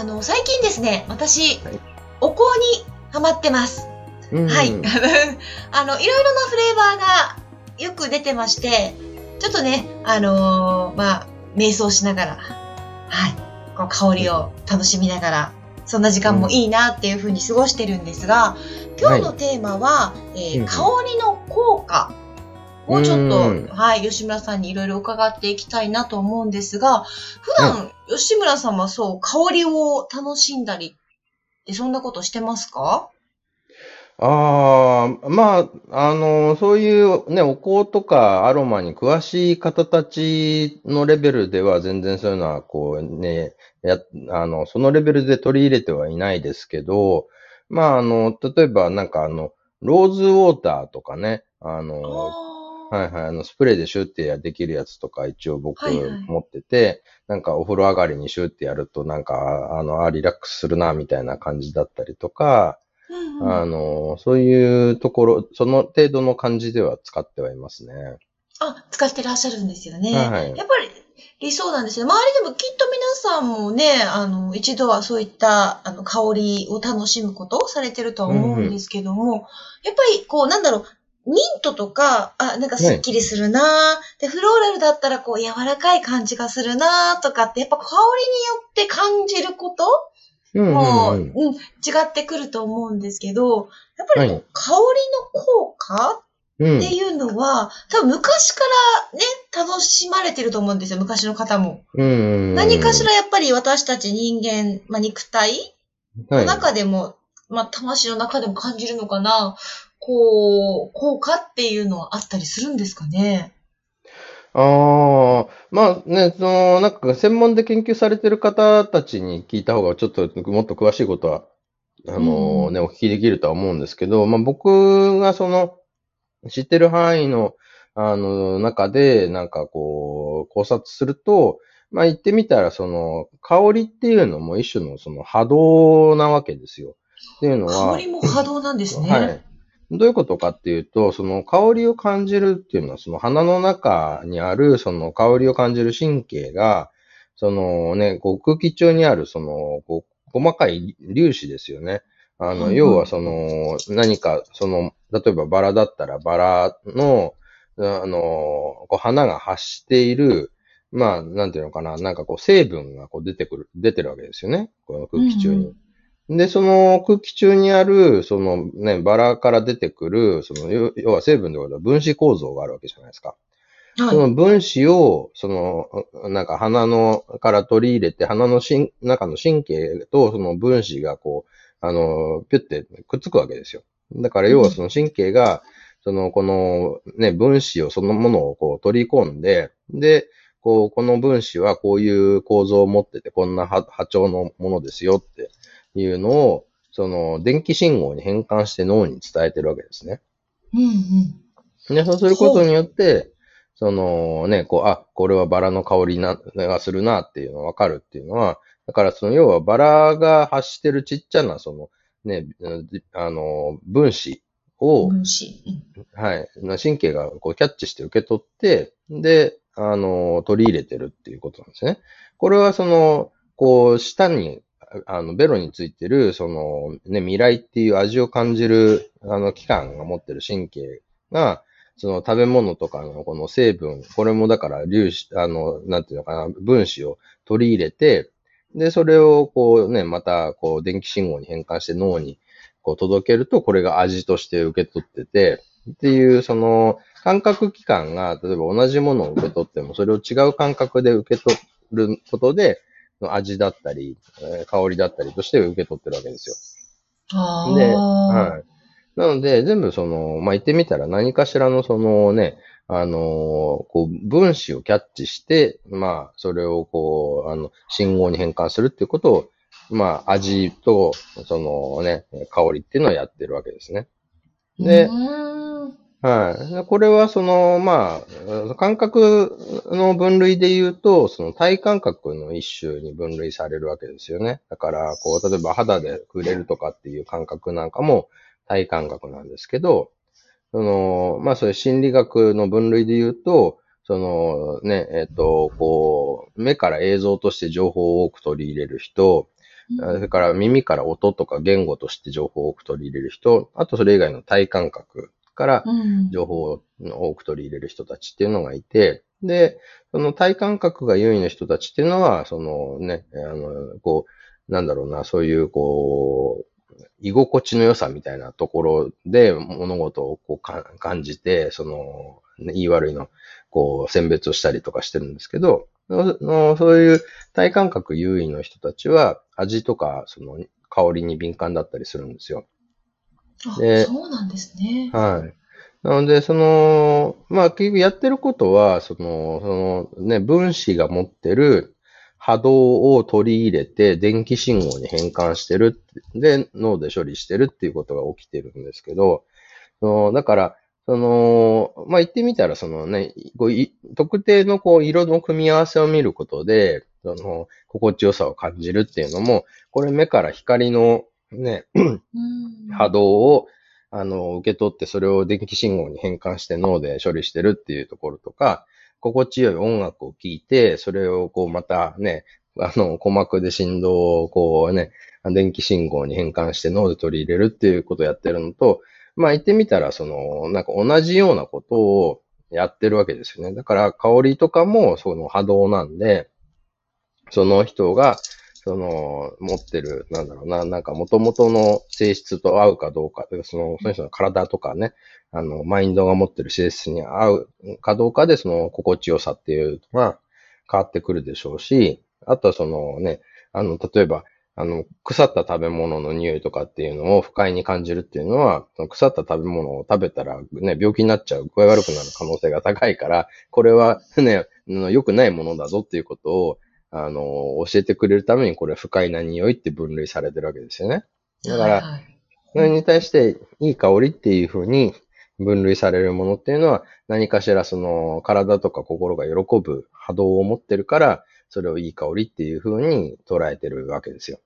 ああの最近ですね私、はい。お香にハマってます。うん。はい。あの、いろいろなフレーバーがよく出てまして、ちょっとね、あのーまあ、瞑想しながら、はい、こう香りを楽しみながら、そんな時間もいいなっていうふうに過ごしてるんですが、今日のテーマは、えーうん。香りの効果をちょっと、うん。はい、吉村さんにいろいろ伺っていきたいなと思うんですが、普段、吉村さんはそう、香りを楽しんだりって、そんなことしてますか？ああ、まあ、あの、そういうね、お香とかアロマに詳しい方たちのレベルでは全然そういうのはこうね、や、あの、そのレベルで取り入れてはいないですけど、まあ、あの、例えばなんかあの、ローズウォーターとかね、あの、はいはい。あの、スプレーでシュッてできるやつとか一応僕はいはい持ってて、なんかお風呂上がりにシュッてやるとなんか、あの、あ、リラックスするな、みたいな感じだったりとか、うんうんあの、そういうところ、その程度の感じでは使ってはいますね。あ、使ってらっしゃるんですよね。はいやっぱり理想なんですよ。周りでもきっと皆さんもね、あの、一度はそういった、あの、香りを楽しむことをされてるとは思うんですけども、やっぱり、こう、なんだろう、ミントとか、あ、なんかスッキリするな、で、フローラルだったら、こう、柔らかい感じがするなとかって、やっぱ香りによって感じること？うんも、うん。ううん。ん、違ってくると思うんですけど、やっぱりこう、はい。香りの効果？うん。っていうのは、多分昔からね、楽しまれてると思うんですよ、昔の方も。うん。何かしらやっぱり私たち人間、まあ、肉体のはい、中でも、まあ、魂の中でも感じるのかな、こう、効果っていうのはあったりするんですかね？ああ、まあね、その、なんか専門で研究されてる方たちに聞いた方がちょっともっと詳しいことは、あのうんね、お聞きできるとは思うんですけど、まあ僕がその、知ってる範囲の、あの、中で、なんかこう、考察すると、まあ言ってみたら、その、香りっていうのも一種のその波動なわけですよ。っていうのは、香りも波動なんですね。はい。どういうことかっていうと、その香りを感じるっていうのは、その鼻の中にある、その香りを感じる神経が、そのね、こう空気中にある、その、こう、細かい粒子ですよね。あの、要はその、何か、その、例えばバラだったら、バラの、あの、こう花が発している、まあ、なんていうのかな、なんかこう、成分がこう出てくる、出てるわけですよね。この空気中に。で、その空気中にある、そのね、バラから出てくる、その、要要は成分でことは分子構造があるわけじゃないですか。はい。その分子を、その、なんか鼻の、から取り入れて、鼻のしん中の神経とその分子がこう、あの、ピュってくっつくわけですよ。だから要はその神経が、その、このね、分子をそのものをこう取り込んで、で、こう、この分子はこういう構造を持ってて、こんな波波長のものですよっていうのを、その、電気信号に変換して脳に伝えてるわけですね。うんうん。で、そうすることによって、そのね、こう、あ、これはバラの香りな、がするなっていうのがわかるっていうのは、だからその要はバラが発してるちっちゃなそのね、あの、分子を、分子。うんはい、神経がこうキャッチして受け取って、で、あの、取り入れてるっていうことなんですね。これはその、こう、舌に、あの、ベロについてる、その、ね、未来っていう味を感じる、あの、器官が持ってる神経が、その食べ物とかのこの成分、これもだから粒子、あの、なんていうのかな、分子を取り入れて、で、それをこうね、またこう電気信号に変換して脳にこう届けると、これが味として受け取ってて、っていう、その、感覚器官が、例えば同じものを受け取っても、それを違う感覚で受け取ることで、味だったり、えー香りだったりとして受け取ってるわけですよ。で、はい。なので、全部その、まあ、言ってみたら何かしらのそのね、あのーこう、分子をキャッチして、まあ、それをこう、あの、信号に変換するっていうことをまあ、味と、そのね、香りっていうのをやってるわけですね。で、はい。これはその、まあ、感覚の分類で言うと、その体感覚の一種に分類されるわけですよね。だから、こう、例えば肌で触れるとかっていう感覚なんかも体感覚なんですけど、その、まあそういう心理学の分類で言うと、そのね、えっ、と、こう、目から映像として情報を多く取り入れる人、それから耳から音とか言語として情報を多く取り入れる人、あとそれ以外の体感覚から情報を多く取り入れる人たちっていうのがいて、で、その体感覚が優位な人たちっていうのは、そのね、あの、こう、なんだろうな、そういう、こう、居心地の良さみたいなところで物事をこう感じて、その、ね、言い悪いの、こう、選別をしたりとかしてるんですけど、そういう体感覚優位の人たちは、味とか、その、香りに敏感だったりするんですよ。で、そうなんですね。はい。なので、その、まあ、結局やってることは、その、そのね、分子が持ってる波動を取り入れて電気信号に変換してる。で、脳で処理してるっていうことが起きてるんですけど、そのだから、その、まあ、言ってみたら、そのね、こう特定のこう色の組み合わせを見ることで、その、心地よさを感じるっていうのも、これ目から光のね、波動を、あの、受け取ってそれを電気信号に変換して脳で処理してるっていうところとか、心地よい音楽を聴いて、それをこうまたね、あの、鼓膜で振動をこうね、電気信号に変換して脳で取り入れるっていうことをやってるのと、まあ言ってみたら、その、なんか同じようなことをやってるわけですよね。だから香りとかもその波動なんで、その人が、その、持ってる、なんだろうな、なんか元々の性質と合うかどうか、その、その人の体とかね、あの、マインドが持ってる性質に合うかどうかで、その心地よさっていうのが変わってくるでしょうし、あとはそのね、あの、例えば、あの、腐った食べ物の匂いとかっていうのを不快に感じるっていうのは、その腐った食べ物を食べたらね、病気になっちゃう、具合悪くなる可能性が高いから、これはね、良くないものだぞっていうことを、あの、教えてくれるためにこれ不快な匂いって分類されてるわけですよね。だから、それに対していい香りっていうふうに分類されるものっていうのは何かしらその体とか心が喜ぶ波動を持ってるから、それをいい香りっていうふうに捉えてるわけですよ。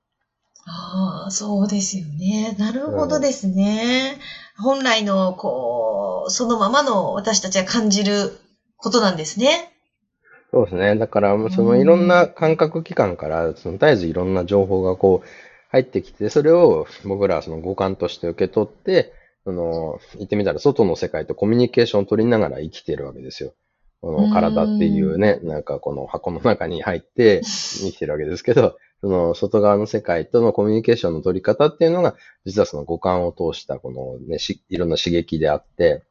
ああ、そうですよね。なるほどですね。うん、本来の、こう、そのままの私たちが感じることなんですね。そうですね。だから、そのいろんな感覚器官から、その絶えずいろんな情報がこう入ってきて、それを僕らはその五感として受け取って、その、言ってみたら外の世界とコミュニケーションを取りながら生きてるわけですよ。この体っていうね、なんかこの箱の中に入って生きてるわけですけど、その外側の世界とのコミュニケーションの取り方っていうのが、実はその五感を通したこのね、いろんな刺激であって、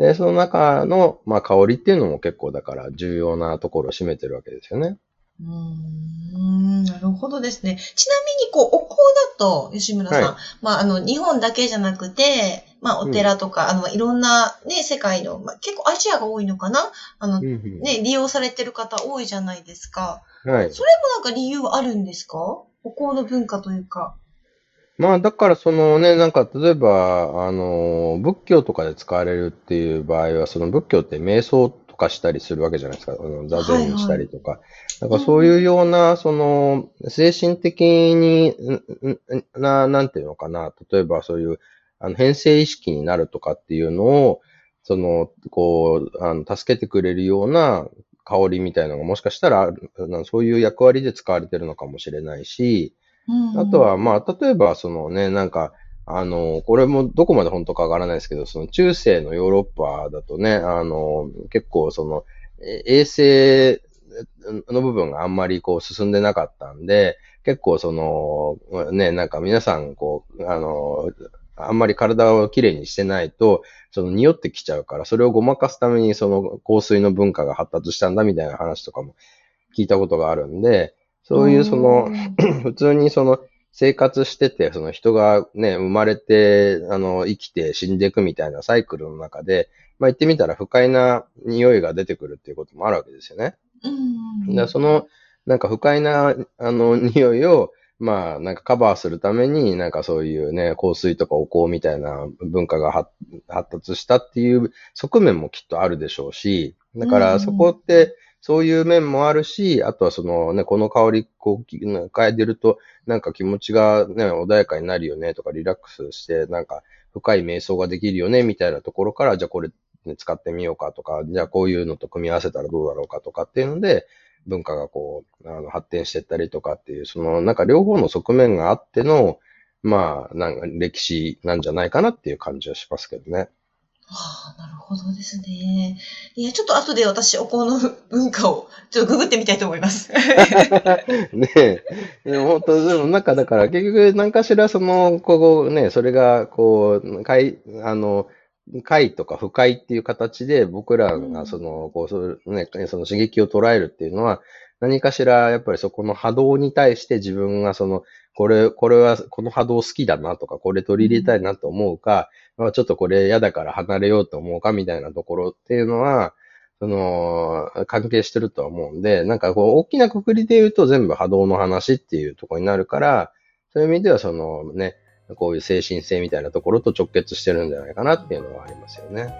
で、その中の、まあ、香りっていうのも結構だから重要なところを占めてるわけですよね。うん、なるほどですね。ちなみに、こう、お香だと、吉村さん、はい、まあ、あの、日本だけじゃなくて、まあ、お寺とか、うん、あの、いろんなね、世界の、まあ、結構アジアが多いのかな？あの、うんうん、ね、利用されてる方多いじゃないですか。はい。それもなんか理由あるんですか？お香の文化というか。まあ、だからそのね、なんか例えば、あの、仏教とかで使われるっていう場合は、その仏教って瞑想とかしたりするわけじゃないですか。あの座禅したりとか。はいはい、なんかそういうような、その、精神的に、な、なんていうのかな。例えばそういう、あの、変性意識になるとかっていうのを、その、こう、あの、助けてくれるような香りみたいなのがもしかしたら、そういう役割で使われてるのかもしれないし、うん、あとは、まあ、例えば、そのね、なんか、あの、これもどこまで本当かわからないですけど、その中世のヨーロッパだとね、あの、結構その、衛生の部分があんまりこう進んでなかったんで、結構その、ね、なんか皆さん、こう、あの、あんまり体をきれいにしてないと、その匂ってきちゃうから、それをごまかすためにその香水の文化が発達したんだみたいな話とかも聞いたことがあるんで、そういうその、普通にその生活してて、その人がね、生まれて、あの、生きて死んでいくみたいなサイクルの中で、まあ言ってみたら不快な匂いが出てくるっていうこともあるわけですよね。うん。だその、なんか不快な、あの、匂いを、まあ、なんかカバーするために、なんかそういうね、香水とかお香みたいな文化が発発達したっていう側面もきっとあるでしょうし、だからそこって、そういう面もあるし、あとはそのね、この香り、こう、嗅いでると、なんか気持ちがね、穏やかになるよねとか、リラックスして、なんか深い瞑想ができるよね、みたいなところから、じゃあこれ、ね、使ってみようかとか、じゃあこういうのと組み合わせたらどうだろうかとかっていうので、文化がこう、あの発展していったりとかっていう、その、なんか両方の側面があっての、まあ、なんか歴史なんじゃないかなっていう感じはしますけどね。ああ、なるほどですね。いや、ちょっと後で私、お香の文化を、ちょっとググってみたいと思います。ねえ。でも本当、でもなんかだから結局何かしらその、こうね、それがこう、快、あの、快とか不快っていう形で僕らがその、こう、そうね、その刺激を捉えるっていうのは、何かしらやっぱりそこの波動に対して自分がその、これ、これはこの波動好きだなとか、これ取り入れたいなと思うか、まあちょっとこれ嫌だから離れようと思うかみたいなところっていうのは、その、関係してるとは思うんで、なんかこう、大きなくくりで言うと全部波動の話っていうところになるから、そういう意味ではそのね、こういう精神性みたいなところと直結してるんじゃないかなっていうのはありますよね。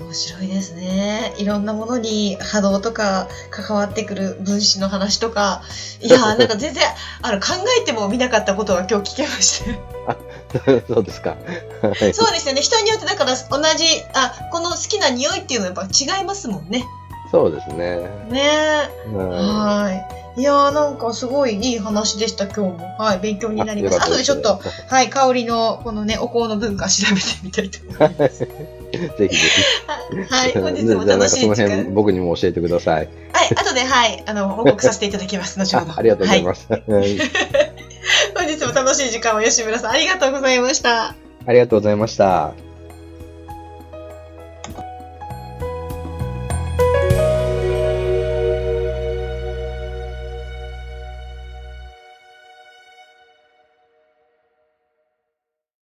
面白いですね。いろんなものに波動とか関わってくる分子の話とか、いやーなんか全然あの考えてもみなかったことが今日聞けました。そうですか。はい。そうですよね。人によってだから同じ、あ、この好きな匂いっていうのはやっぱ違いますもんね。そうですね。ねうんはい。いやーなんかすごいいい話でした、今日も。はい、勉強になります。後でちょっと、はい、香りのこのね、お香の文化調べてみたいと思います。ぜひぜひ。はい、本日も楽しい時間。僕にも教えてください。はい、後で、はい、あの、報告させていただきます。後ほど。あありがとうございはます。はい楽しい時間を吉村さん、ありがとうございました。ありがとうございました。